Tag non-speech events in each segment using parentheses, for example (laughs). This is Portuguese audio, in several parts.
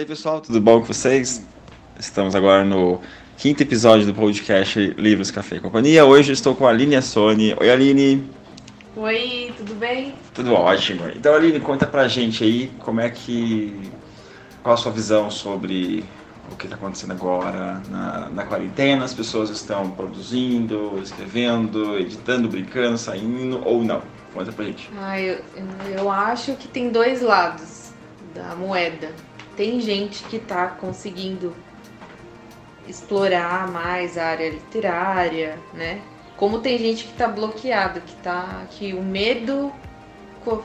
E aí, pessoal, tudo bom com vocês? Estamos agora no quinto episódio do podcast Livros, Café e Companhia. Hoje estou com a Aline Assoni. Oi, Aline. Oi, tudo bem? Tudo ótimo. Então, Aline, conta pra gente aí como é que. Qual a sua visão sobre o que está acontecendo agora na, na quarentena? As pessoas estão produzindo, escrevendo, editando, brincando, saindo ou não? Conta pra gente. Ah, eu, eu acho que tem dois lados da moeda. Tem gente que está conseguindo explorar mais a área literária, né? Como tem gente que está bloqueada, que tá que o medo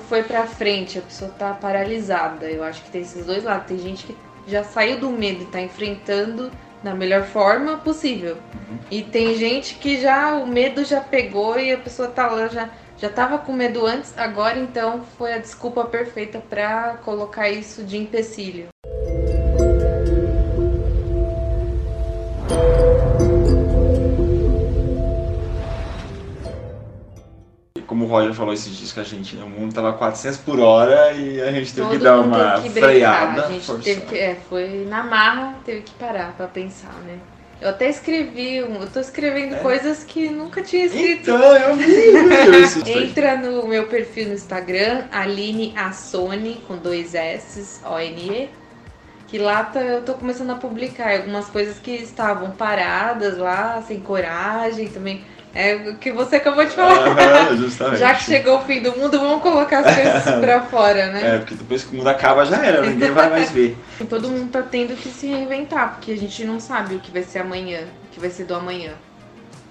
foi para frente, a pessoa está paralisada. Eu acho que tem esses dois lados. Tem gente que já saiu do medo e está enfrentando da melhor forma possível. Uhum. E tem gente que já o medo já pegou e a pessoa tá lá já já estava com medo antes, agora então foi a desculpa perfeita para colocar isso de empecilho. Como o Roger falou esses dias que a gente, o mundo tava 400 por hora e a gente teve Todo que dar uma que freada. A gente teve que, é, foi na marra, teve que parar para pensar, né? Eu até escrevi, eu tô escrevendo é. coisas que nunca tinha escrito. Então, eu vi (laughs) Entra no meu perfil no Instagram, Aline Assone, com dois S, O-N-E. Que lá tá, eu tô começando a publicar algumas coisas que estavam paradas lá, sem coragem também é o que você acabou de falar. Ah, (laughs) justamente. já que chegou o fim do mundo, vamos colocar as coisas (laughs) pra fora, né? É, porque depois que o mundo acaba já era, ninguém vai mais ver. (laughs) Todo mundo tá tendo que se reinventar, porque a gente não sabe o que vai ser amanhã, o que vai ser do amanhã.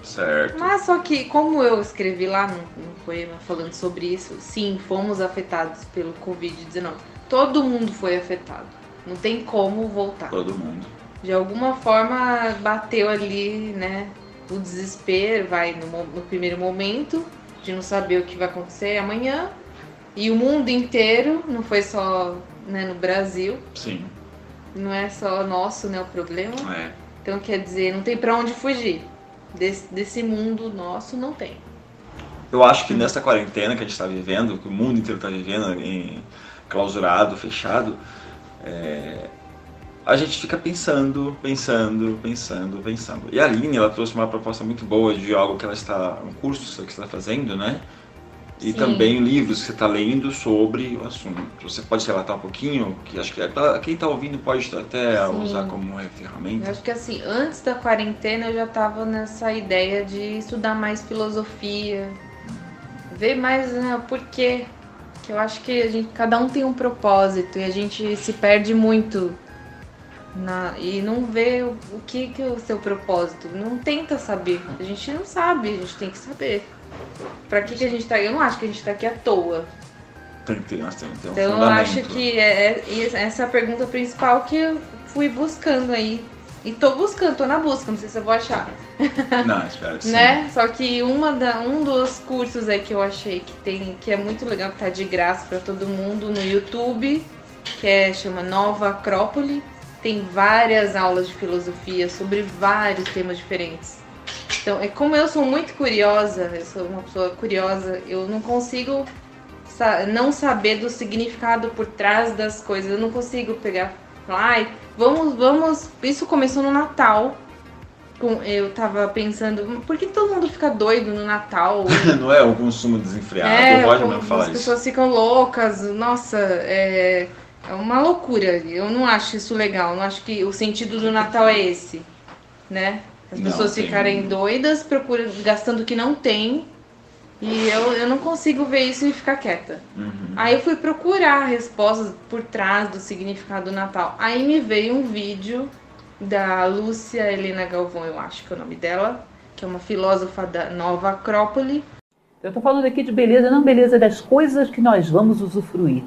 Certo. Mas só que, como eu escrevi lá no, no poema falando sobre isso, sim, fomos afetados pelo Covid-19. Todo mundo foi afetado. Não tem como voltar. Todo mundo. De alguma forma bateu ali, né? O desespero vai no, no primeiro momento de não saber o que vai acontecer amanhã e o mundo inteiro, não foi só né, no Brasil. Sim. Não é só nosso, né, o problema. É. Então quer dizer, não tem para onde fugir. Desse, desse mundo nosso não tem. Eu acho que nessa quarentena que a gente está vivendo, que o mundo inteiro está vivendo, em clausurado, fechado, é, a gente fica pensando, pensando, pensando, pensando. E a Aline, ela trouxe uma proposta muito boa de algo que ela está, um curso que está fazendo, né? E Sim. também livros que você está lendo sobre o assunto. Você pode relatar um pouquinho, que acho que é, quem está ouvindo pode até Sim. usar como ferramenta. Eu acho que assim, antes da quarentena eu já estava nessa ideia de estudar mais filosofia, ver mais né, o porquê. Que eu acho que a gente, cada um tem um propósito e a gente se perde muito na, e não vê o, o, que, que é o seu propósito. Não tenta saber. A gente não sabe, a gente tem que saber. Pra que, que a gente tá aqui? Eu não acho que a gente tá aqui à toa. Tem que ter, nós temos um Então eu acho que é, é, essa é a pergunta principal que eu fui buscando aí. E tô buscando, tô na busca, não sei se eu vou achar. (laughs) Não, espero que (laughs) sim. né? Só que uma da, um dos cursos aí que eu achei que tem, que é muito legal, que tá de graça para todo mundo no YouTube, que é, chama Nova Acrópole tem várias aulas de filosofia sobre vários temas diferentes. Então, é como eu sou muito curiosa, eu sou uma pessoa curiosa, eu não consigo sa não saber do significado por trás das coisas. Eu não consigo pegar, ai, vamos, vamos. Isso começou no Natal. Eu tava pensando, por que todo mundo fica doido no Natal? (laughs) não é o consumo desenfreado, é, pode mesmo falar isso. As pessoas ficam loucas, nossa, é é uma loucura. Eu não acho isso legal. Não acho que o sentido do Natal é esse, né? As não, pessoas ficarem doidas, procurando, gastando o que não tem. E eu, eu não consigo ver isso e ficar quieta. Uhum. Aí eu fui procurar respostas por trás do significado do Natal. Aí me veio um vídeo da Lúcia Helena Galvão, eu acho que é o nome dela, que é uma filósofa da Nova Acrópole. Eu estou falando aqui de beleza, não beleza das coisas que nós vamos usufruir,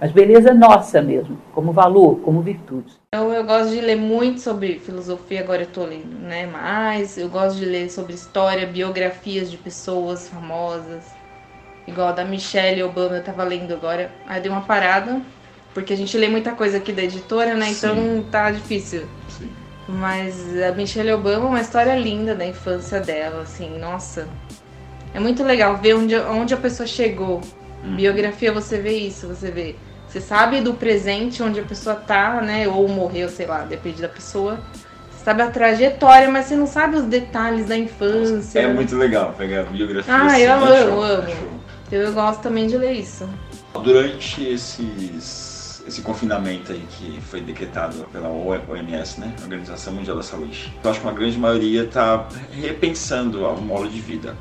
mas beleza nossa mesmo, como valor, como virtude. Eu, eu gosto de ler muito sobre filosofia, agora eu estou lendo né, mais. Eu gosto de ler sobre história, biografias de pessoas famosas, igual a da Michelle Obama, eu estava lendo agora. Aí dei uma parada, porque a gente lê muita coisa aqui da editora, né? Então Sim. tá difícil. Sim. Mas a Michelle Obama é uma história linda da infância dela, assim, nossa. É muito legal ver onde, onde a pessoa chegou. Hum. Biografia você vê isso, você vê Você sabe do presente onde a pessoa tá, né? Ou morreu, sei lá, depende da pessoa. Você sabe a trajetória, mas você não sabe os detalhes da infância. É muito legal pegar a biografia. Ah, assim, eu amo, eu amo. Eu gosto também de ler isso. Durante esses, esse confinamento aí que foi decretado pela OMS, né, Organização Mundial da Saúde, eu acho que uma grande maioria está repensando o modo de vida.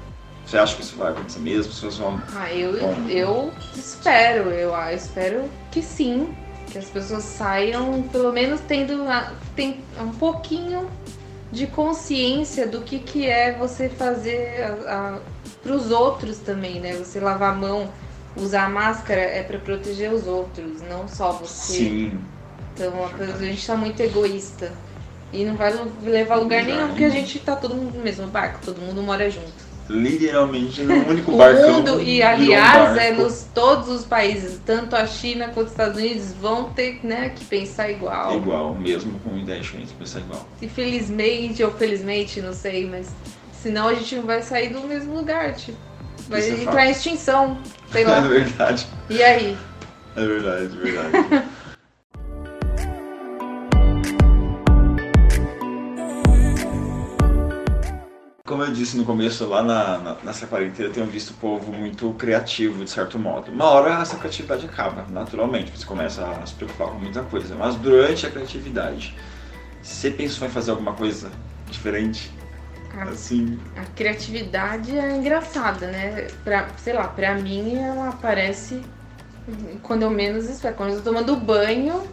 Você acha que isso vai acontecer mesmo? As pessoas vão. Ah, eu, Bom. eu espero, eu, ah, espero que sim. Que as pessoas saiam, pelo menos tendo a- tem um pouquinho de consciência do que, que é você fazer para os outros também, né? Você lavar a mão, usar a máscara é para proteger os outros, não só você. Sim. Então a, gente tá muito egoísta. E não vai levar a lugar nenhum, porque a gente tá todo mundo no mesmo barco, todo mundo mora junto. Literalmente no (laughs) único O barcão. mundo, e virou um aliás, é nos todos os países, tanto a China quanto os Estados Unidos, vão ter né, que pensar igual. Igual, mesmo com ideias diferentes, pensar igual. Infelizmente ou felizmente, não sei, mas senão a gente não vai sair do mesmo lugar, tipo. Vai Isso é entrar fato. em extinção, sei (laughs) É lá. verdade, E aí? é verdade, é verdade. (laughs) eu disse no começo, lá na, na, nessa quarentena eu tenho visto o povo muito criativo, de certo modo. Uma hora essa criatividade acaba, naturalmente, você começa a se preocupar com muita coisa. Mas durante a criatividade, você pensou em fazer alguma coisa diferente? A, Assim, a criatividade é engraçada, né? Pra, sei lá, pra mim ela aparece quando eu menos espero. Quando eu tô tomando banho,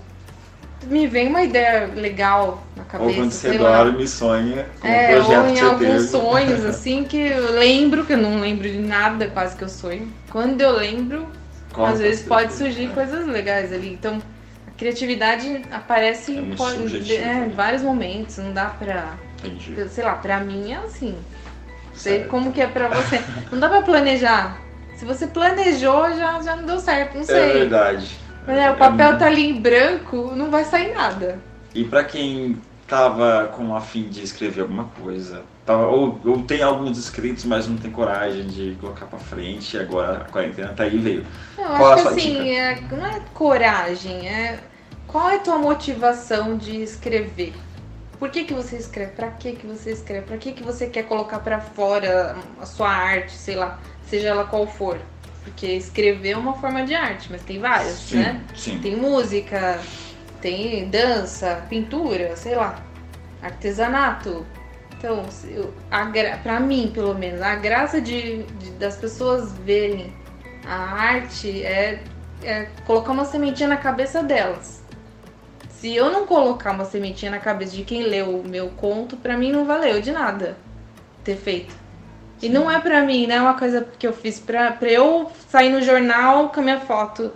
me vem uma ideia legal cabeça. ou quando você sei dorme e sonha com É, um projeto ou que em você alguns teve. sonhos, (laughs) assim, que eu lembro, que eu não lembro de nada quase que eu sonho. Quando eu lembro, Qual às vezes pode surgir coisas legais ali. Então, a criatividade aparece É em pode- é, né? em vários momentos, não dá pra. Entendi. Sei lá, pra mim é assim. Sei Certo. como que é pra você. Não dá pra planejar. Se você planejou, já, já não deu certo, não É sei. verdade. Mas, né, o papel tá ali em branco, não vai sair nada. E pra quem tava com a fim de escrever alguma coisa, tava, ou, ou tem alguns escritos, mas não tem coragem de colocar pra frente, e agora a quarentena tá aí e veio. Eu Qual acho a que assim, é, não é coragem, é qual é a tua motivação de escrever? Por que, que você escreve? Pra que, que você escreve? Pra que, que você quer colocar pra fora a sua arte, sei lá, seja ela qual for? Porque escrever é uma forma de arte, mas tem várias, Sim, né? sim. Tem música, tem dança, pintura, sei lá, artesanato. Então, se eu- a gra... pra mim, pelo menos, a graça de, de- das pessoas verem a arte é, é colocar uma sementinha na cabeça delas. Se eu não colocar uma sementinha na cabeça de quem leu o meu conto, pra mim não valeu de nada ter feito. E não é pra mim, não é uma coisa que eu fiz pra, pra eu sair no jornal com a minha foto.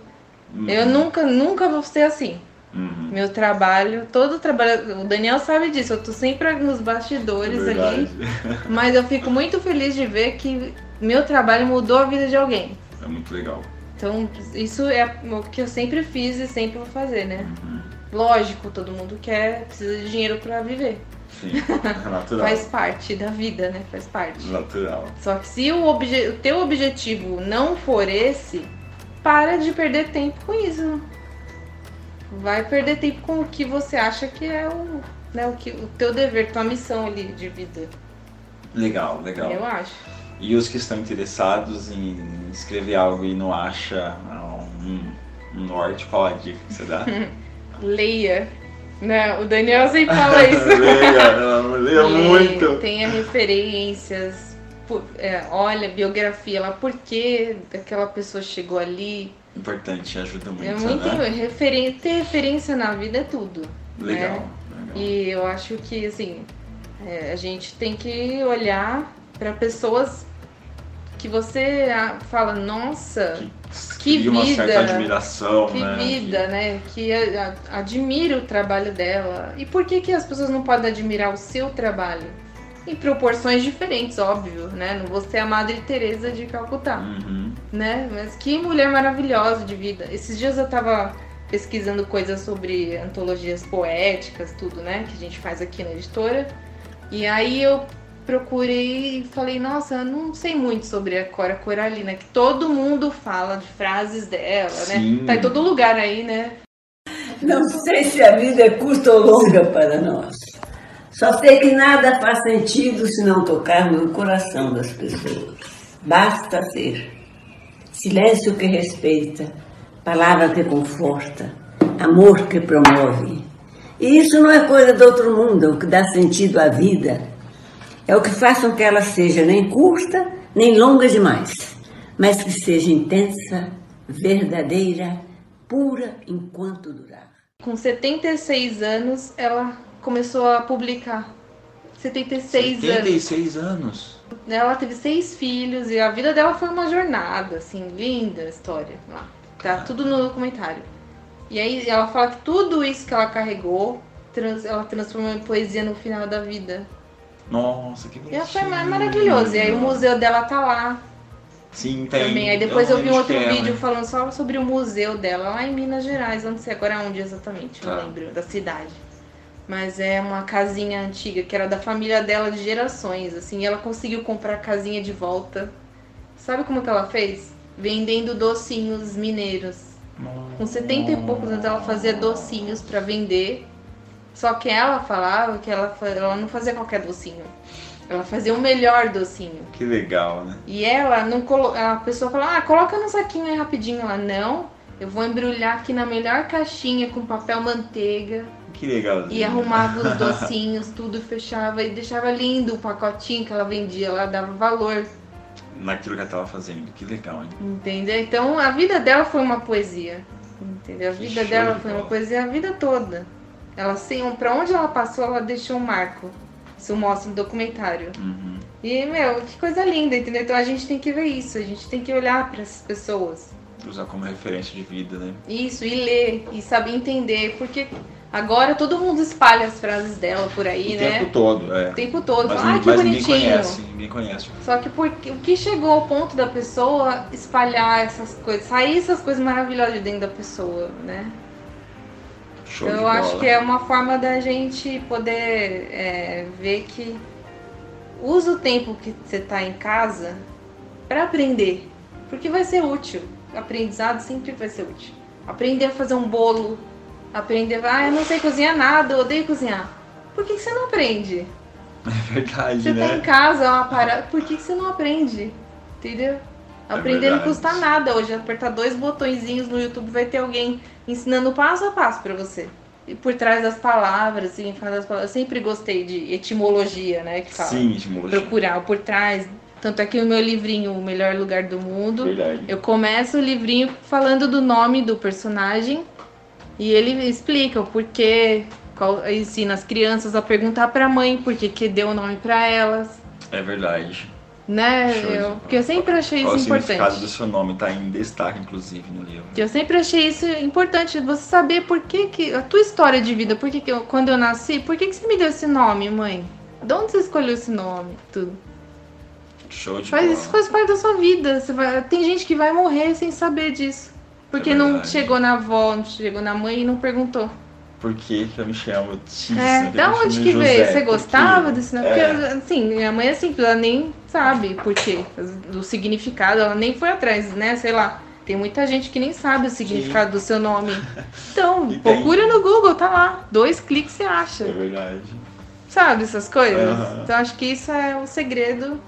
Eu Uhum, nunca, nunca vou ser assim. Uhum. Meu trabalho, todo o trabalho. O Daniel sabe disso, eu tô sempre nos bastidores É ali. (laughs) Mas eu fico muito feliz de ver que meu trabalho mudou a vida de alguém. É muito legal. Então, isso é o que eu sempre fiz e sempre vou fazer, né? Uhum. Lógico, todo mundo quer, precisa de dinheiro pra viver. Sim, (laughs) é natural. Faz parte da vida, né? Faz parte. Natural. Só que se o, obje- o teu objetivo não for esse, para de perder tempo com isso. Vai perder tempo com o que você acha que é o, né, o, que, o teu dever, tua missão ali de vida. Legal, legal. Eu acho. E os que estão interessados em escrever algo e não acha um, um norte, qual a dica que você dá? (laughs) Leia. Né? O Daniel sempre fala (laughs) isso. leia, leia muito. Tenha referências. é, olha, biografia lá, por que aquela pessoa chegou ali. Importante, ajuda muito, É muito né? referen- ter referência na vida é tudo. Legal, né? legal. E eu acho que assim, é, a gente tem que olhar para pessoas que você ah, fala, nossa, Que, que cria uma vida, certa admiração, que né? vida, né? Que a- a- admira o trabalho dela. E por que, que as pessoas não podem admirar o seu trabalho? Em proporções diferentes, óbvio, né? Não vou ser a Madre Teresa de Calcutá, Uhum. Né? Mas que mulher maravilhosa de vida. Esses dias eu tava pesquisando coisas sobre antologias poéticas, tudo, né? Que a gente faz aqui na editora. E aí eu procurei e falei, nossa, eu não sei muito sobre a Cora Coralina, que todo mundo fala de frases dela, Sim. né? Tá em todo lugar aí, né? Não sei se a vida é curta ou longa para nós. Só sei que nada faz sentido se não tocar no coração das pessoas. Basta ser. Silêncio que respeita, palavra que conforta, amor que promove. E isso não é coisa do outro mundo, é o que dá sentido à vida. É o que faz com que ela seja nem curta, nem longa demais, mas que seja intensa, verdadeira, pura enquanto durar. Com 76 anos, ela começou a publicar. 76, anos. 76 anos. Ela teve seis filhos e a vida dela foi uma jornada, assim, linda a história lá. Tá tudo no documentário. E aí ela fala que tudo isso que ela carregou, trans- ela transformou em poesia no final da vida. Nossa, que E bonitinho. foi ma- maravilhoso. E aí o museu dela tá lá Sim, tem. também. Aí depois eu, vi um outro é, vídeo mas- falando só sobre o museu dela, lá em Minas Gerais. Eu não sei agora onde exatamente, não Tá. lembro da cidade. Mas é uma casinha antiga que era da família dela de gerações, assim. E ela conseguiu comprar a casinha de volta. Sabe como que ela fez? Vendendo docinhos mineiros. Com 70 e poucos anos ela fazia docinhos pra vender. Só que ela falava que ela, ela não fazia qualquer docinho. Ela fazia o melhor docinho. Que legal, né? E ela não colo... a pessoa fala: "Ah, coloca no saquinho aí rapidinho". Ela: "Não, eu vou embrulhar aqui na melhor caixinha com papel manteiga". Que legal. E arrumava os (laughs) docinhos, tudo fechava e deixava lindo o pacotinho que ela vendia, ela dava valor, Naquilo que ela tava fazendo. Que legal, hein? entendeu? Então a vida dela foi uma poesia, entendeu? A vida dela de foi uma poesia a vida toda. Ela assim, pra onde ela passou, ela deixou um marco. Isso mostra no documentário. Uhum. E, meu, que coisa linda, entendeu? Então a gente tem que ver isso, a gente tem que olhar para essas pessoas. Usar como referência de vida, né? Isso, e ler, e saber entender, porque agora todo mundo espalha as frases dela por aí, o né? tempo todo, é. O tempo todo. Mas, ah, que mas ninguém bonitinho. conhece, ninguém conhece. Só que porque, o que chegou ao ponto da pessoa espalhar essas coisas, sair essas coisas maravilhosas de dentro da pessoa, né? Show Então eu bola. acho que é uma forma da gente poder é, ver que usa o tempo que você tá em casa para aprender, porque vai ser útil. Aprendizado sempre vai ser útil. Aprender a fazer um bolo, aprender, ah, eu não sei cozinhar nada, eu odeio cozinhar. Por que, que você não aprende? É verdade, Você né? tá em casa, é uma parada, por que, que você não aprende? Entendeu? Aprender não verdade. custa nada hoje. Apertar dois botõezinhos no YouTube vai ter alguém ensinando passo a passo pra você. E por trás das palavras, significado das palavras. Eu sempre gostei de etimologia, né? Que fala. Sim, etimologia. Procurar por trás. Tanto é que o meu livrinho, O Melhor Lugar do Mundo, Verdade. eu começo o livrinho falando do nome do personagem e ele explica o porquê, qual, ensina as crianças a perguntar pra mãe por que deu o nome pra elas, É verdade. né? Show Eu, porque eu sempre achei Qual isso o significado do importante. seu nome? Tá em destaque, inclusive, no livro. Eu sempre achei isso importante, você saber por que que a tua história de vida, por que que eu, quando eu nasci, por que que você me deu esse nome, mãe? De onde você escolheu esse nome? Tudo. Show de Faz, bola. isso faz parte da sua vida. Vai, tem gente que vai morrer sem saber disso. Porque É não chegou na avó, não chegou na mãe e não perguntou. Por que, que eu me chamo Tis? É, da onde que José? veio? Você Por quê? gostava desse nome? É. Porque, assim, minha mãe é simples, ela nem sabe por quê. Do significado, ela nem foi atrás, né? Sei lá. Tem muita gente que nem sabe o significado do seu nome. (laughs) Então, E tem. procura no Google, tá lá. Dois cliques você É acha. verdade. Sabe essas coisas? Aham. Então, acho que isso é o segredo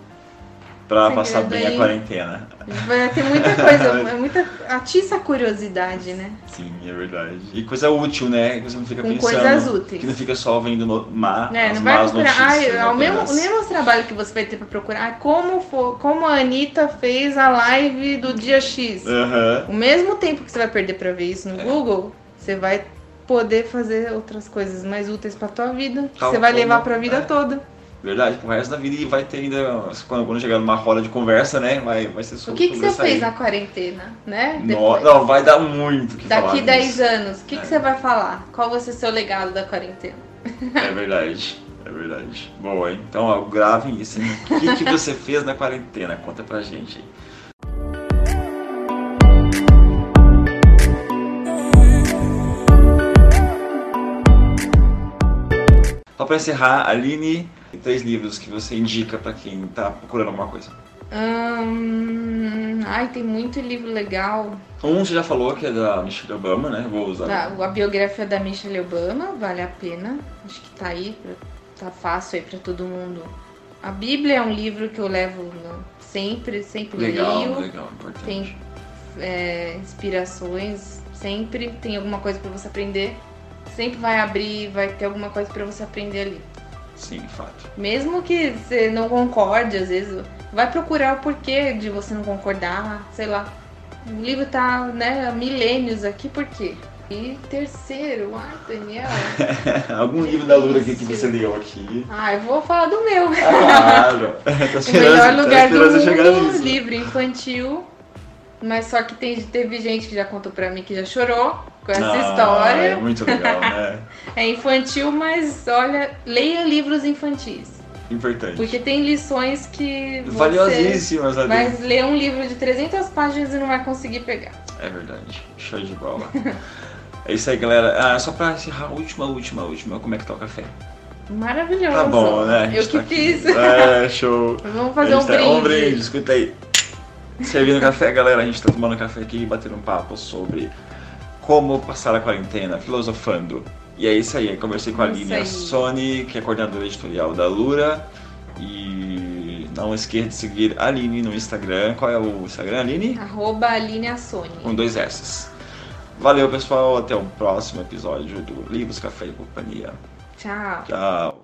Pra Segredo passar bem a quarentena. Vai ter muita coisa, (laughs) é muita. Atiça a curiosidade, né? Sim, é verdade. E coisa útil, né? Que você não fica Com pensando. coisas úteis. Que não fica só vendo no, má, É, não vai procurar. notícias. É o mesmo, mesmo trabalho que você vai ter pra procurar. Ah, como, for, como a Anitta fez a live do dia X. Aham. O mesmo tempo que você vai perder pra ver isso no É. Google, você vai poder fazer outras coisas mais úteis pra tua vida. Você vai levar pra vida é. toda. Verdade, pro resto da vida e vai ter ainda. Quando, quando chegar numa roda de conversa, né? Vai, vai ser O sobre que, que você fez na quarentena, né? No-. Não, vai dar muito o que falar Daqui 10 disso. anos, o que, É. que você vai falar? Qual vai ser seu legado da quarentena? É verdade, é verdade. Boa, hein? Então, ó, gravem isso, hein? O que, que você fez na quarentena? Conta pra gente aí. Só pra encerrar, Aline, três livros que você indica para quem tá procurando alguma coisa. Hum, ai, tem muito livro legal. Um você já falou que é da Michelle Obama, né? Vou usar. Da, a biografia da Michelle Obama, vale a pena. Acho que tá aí, tá fácil aí pra todo mundo. A Bíblia é um livro que eu levo no- sempre, sempre legal, leio. legal, importante. Tem é, inspirações, sempre tem alguma coisa pra você aprender. Sempre vai abrir, vai ter alguma coisa pra você aprender ali. Sim, fato. Mesmo que você não concorde, às vezes, vai procurar o porquê de você não concordar, sei lá. O livro tá, né, há milênios aqui, por quê? E terceiro, ai, Daniel. (laughs) Algum livro da Lura aqui que você leu aqui. Ah, eu vou falar do meu. Claro! (laughs) Tô o melhor tô lugar do você chegar mundo, nisso. livro infantil. Mas só que tem, teve gente que já contou pra mim que já chorou com essa Ah, história. É muito legal, né? (laughs) É infantil, mas olha, leia livros infantis. Importante. Porque tem lições que você Valiosíssimas ali. vai ler um livro de 300 páginas e não vai conseguir pegar. É verdade. Show de bola. (laughs) é isso aí, galera. Ah, só pra encerrar, última, última, última. Como é que tá o café? Maravilhoso. Tá bom, né? Eu que tá aqui. fiz. É, (laughs) show. Vamos fazer um tá- brinde. Um brinde, escuta aí. Servindo café, galera, a gente tá tomando café aqui e batendo um papo sobre como passar a quarentena, filosofando. E é isso aí, conversei com a Aline aí. Sony, que é coordenadora editorial da Lura. E não esqueça de seguir a Aline no Instagram. Qual é o Instagram, Aline? Arroba Aline Assone. Com dois S. Valeu, pessoal. Até o próximo episódio do Livros, Café e Companhia. Tchau. Tchau.